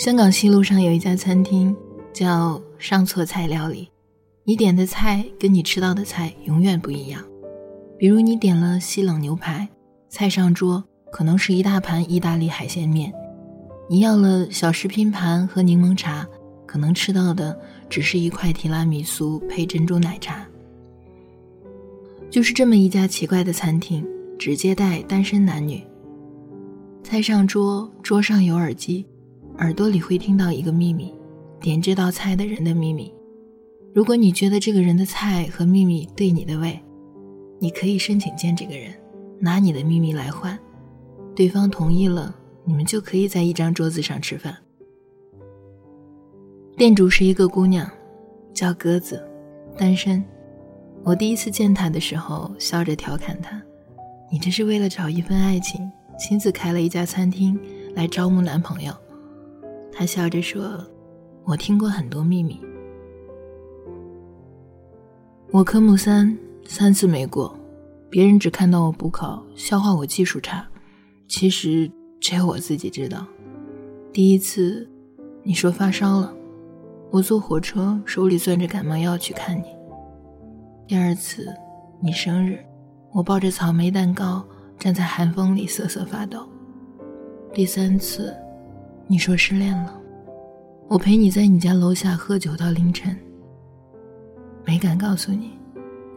香港西路上有一家餐厅，叫“上错菜料理”。你点的菜跟你吃到的菜永远不一样。比如你点了西冷牛排，菜上桌可能是一大盘意大利海鲜面；你要了小食拼盘和柠檬茶，可能吃到的只是一块提拉米苏配珍珠奶茶。就是这么一家奇怪的餐厅，只接待单身男女。菜上桌，桌上有耳机，耳朵里会听到一个秘密，点这道菜的人的秘密。如果你觉得这个人的菜和秘密对你的胃，你可以申请见这个人，拿你的秘密来换。对方同意了，你们就可以在一张桌子上吃饭。店主是一个姑娘，叫鸽子，单身。我第一次见她的时候，笑着调侃她：“你这是为了找一份爱情，亲自开了一家餐厅来招募男朋友。”他笑着说：“我听过很多秘密。”我科目三三次没过，别人只看到我补考，笑话我技术差。其实只有我自己知道。第一次，你说发烧了，我坐火车手里攥着感冒药去看你。第二次，你生日，我抱着草莓蛋糕站在寒风里瑟瑟发抖。第三次，你说失恋了，我陪你在你家楼下喝酒到凌晨。没敢告诉你，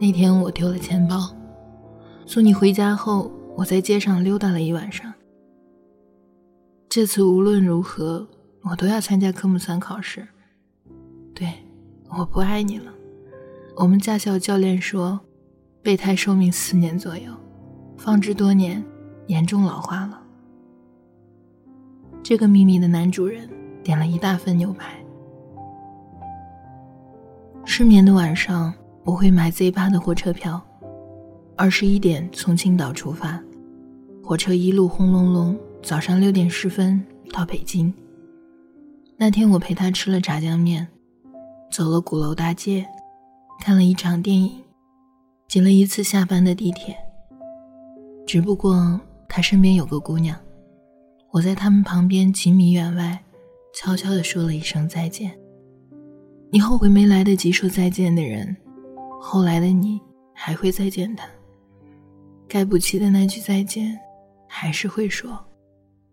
那天我丢了钱包。送你回家后，我在街上溜达了一晚上。这次无论如何，我都要参加科目三考试。对，我不爱你了。我们驾校教练说，备胎寿命四年左右，放置多年，严重老化了。这个秘密的男主人点了一大份牛排。失眠的晚上，我会买 Z 八的火车票，二十一点从青岛出发，火车一路轰隆隆，早上六点十分到北京。那天我陪他吃了炸酱面，走了鼓楼大街，看了一场电影，挤了一次下班的地铁。只不过他身边有个姑娘，我在他们旁边几米远外，悄悄地说了一声再见。你后悔没来得及说再见的人，后来的你还会再见他。该不起的那句再见，还是会说，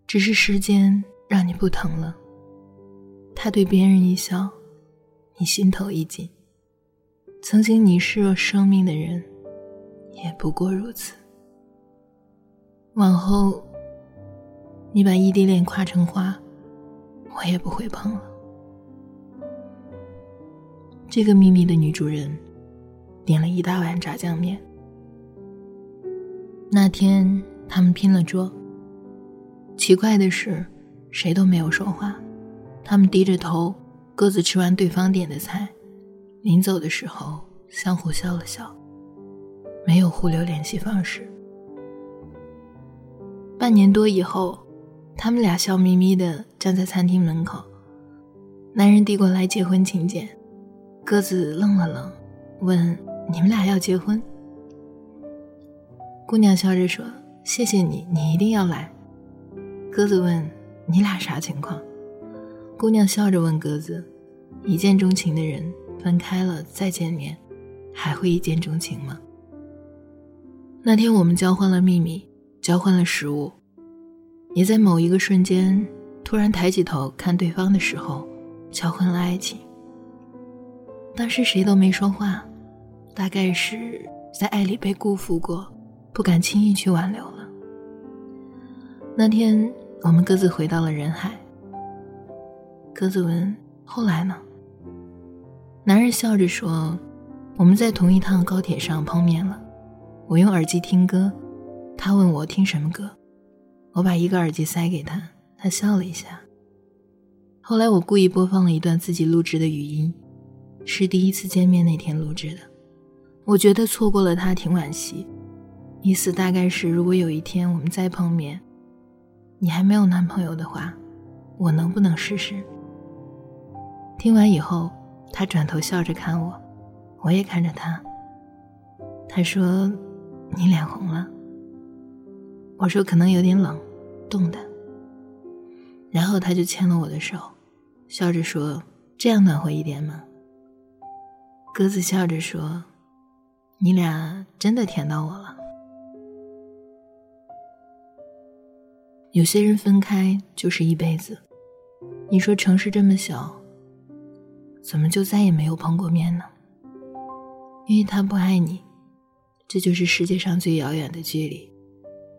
只是时间让你不疼了。他对别人一笑，你心头一紧。曾经你视若生命的人，也不过如此。往后，你把异地恋夸成花，我也不会碰了。这个秘密的女主人点了一大碗炸酱面。那天他们拼了桌。奇怪的是，谁都没有说话，他们低着头，各自吃完对方点的菜，临走的时候相互笑了笑，没有互留联系方式。半年多以后，他们俩笑眯眯的站在餐厅门口，男人递过来结婚请柬。鸽子愣了愣，问：“你们俩要结婚？”姑娘笑着说：“谢谢你，你一定要来。”鸽子问：“你俩啥情况？”姑娘笑着问鸽子：“一见钟情的人分开了再见面，还会一见钟情吗？”那天我们交换了秘密，交换了食物，也在某一个瞬间突然抬起头看对方的时候，交换了爱情。当时谁都没说话，大概是在爱里被辜负过，不敢轻易去挽留了。那天我们各自回到了人海。鸽子问：“后来呢？”男人笑着说：“我们在同一趟高铁上碰面了，我用耳机听歌，他问我听什么歌，我把一个耳机塞给他，他笑了一下。后来我故意播放了一段自己录制的语音。”是第一次见面那天录制的，我觉得错过了他挺惋惜，意思大概是如果有一天我们再碰面，你还没有男朋友的话，我能不能试试？听完以后，他转头笑着看我，我也看着他。他说：“你脸红了。”我说：“可能有点冷，冻的。”然后他就牵了我的手，笑着说：“这样暖和一点吗？”鸽子笑着说：“你俩真的甜到我了。”有些人分开就是一辈子。你说城市这么小，怎么就再也没有碰过面呢？因为他不爱你，这就是世界上最遥远的距离。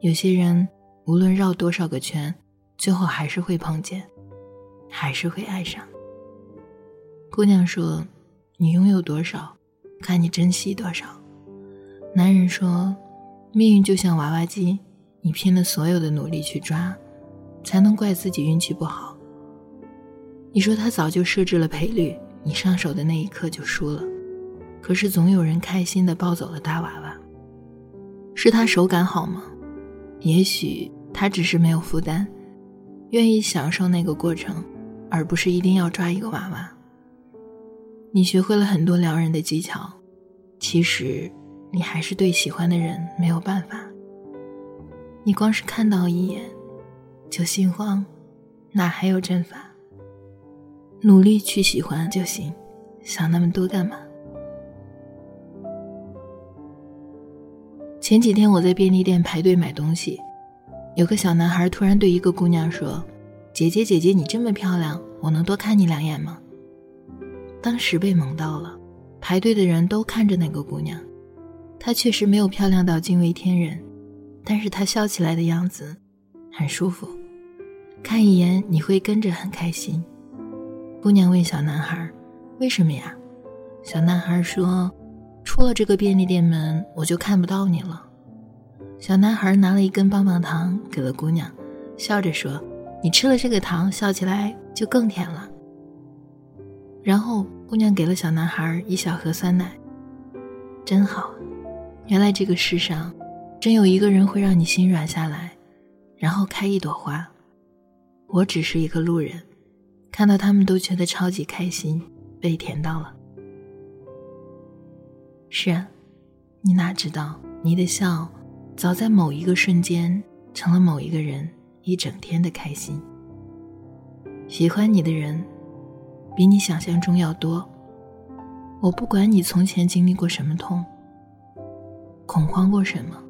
有些人无论绕多少个圈，最后还是会碰见，还是会爱上。姑娘说：“你拥有多少，看你珍惜多少。”男人说：“命运就像娃娃机，你拼了所有的努力去抓，才能怪自己运气不好。”你说他早就设置了赔率，你上手的那一刻就输了。可是总有人开心的抱走了大娃娃，是他手感好吗？也许他只是没有负担，愿意享受那个过程，而不是一定要抓一个娃娃。你学会了很多撩人的技巧，其实你还是对喜欢的人没有办法。你光是看到一眼就心慌，哪还有阵法？努力去喜欢就行，想那么多干嘛？前几天我在便利店排队买东西，有个小男孩突然对一个姑娘说：“姐姐，姐姐，你这么漂亮，我能多看你两眼吗？”当时被萌到了，排队的人都看着那个姑娘，她确实没有漂亮到惊为天人，但是她笑起来的样子很舒服，看一眼你会跟着很开心。姑娘问小男孩：“为什么呀？”小男孩说。出了这个便利店门，我就看不到你了。小男孩拿了一根棒棒糖给了姑娘，笑着说：“你吃了这个糖，笑起来就更甜了。”然后姑娘给了小男孩一小盒酸奶。真好，原来这个世上，真有一个人会让你心软下来，然后开一朵花。我只是一个路人，看到他们都觉得超级开心，被甜到了。是啊，你哪知道，你的笑，早在某一个瞬间，成了某一个人一整天的开心。喜欢你的人，比你想象中要多。我不管你从前经历过什么痛，恐慌过什么，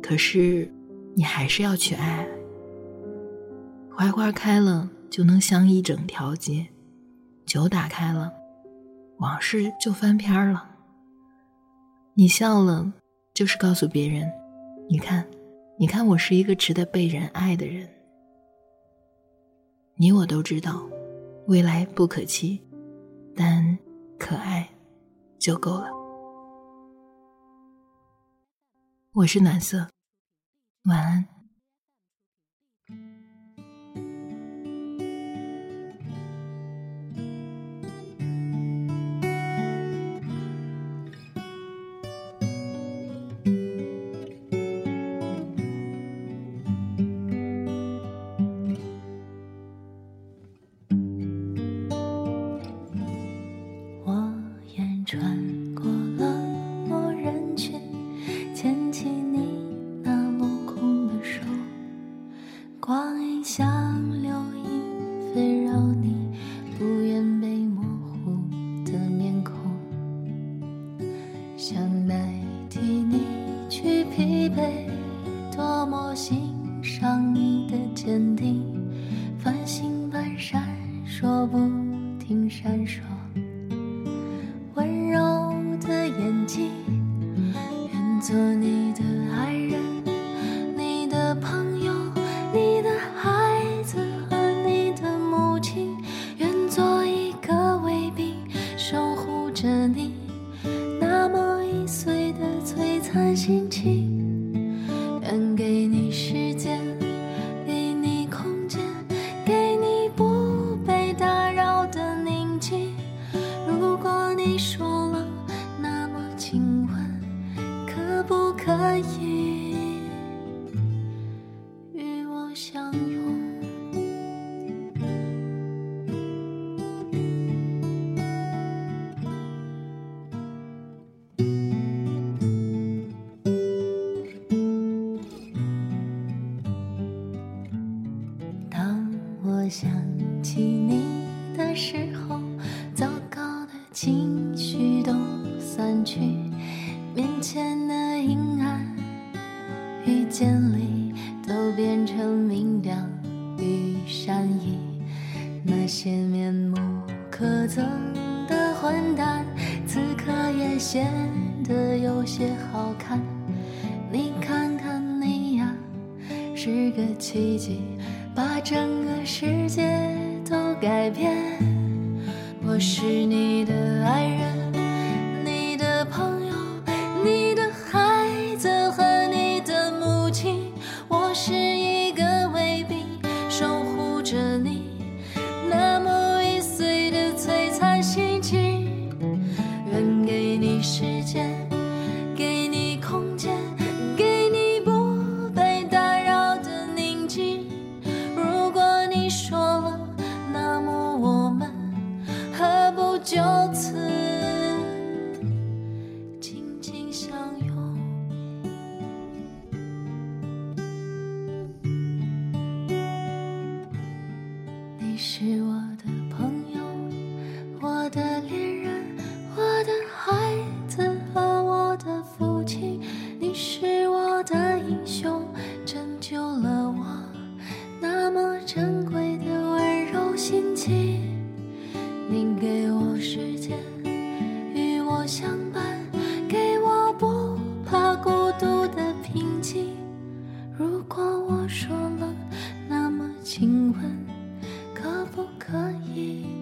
可是，你还是要去爱。槐花开了，就能香一整条街；酒打开了，往事就翻篇了。你笑了，就是告诉别人，你看，你看，我是一个值得被人爱的人。你我都知道，未来不可期，但可爱就够了。我是暖色，晚安。做你。曾的混蛋，此刻也显得有些好看。你看看你呀，是个奇迹，把整个世界都改变。我是你的爱人。不可以。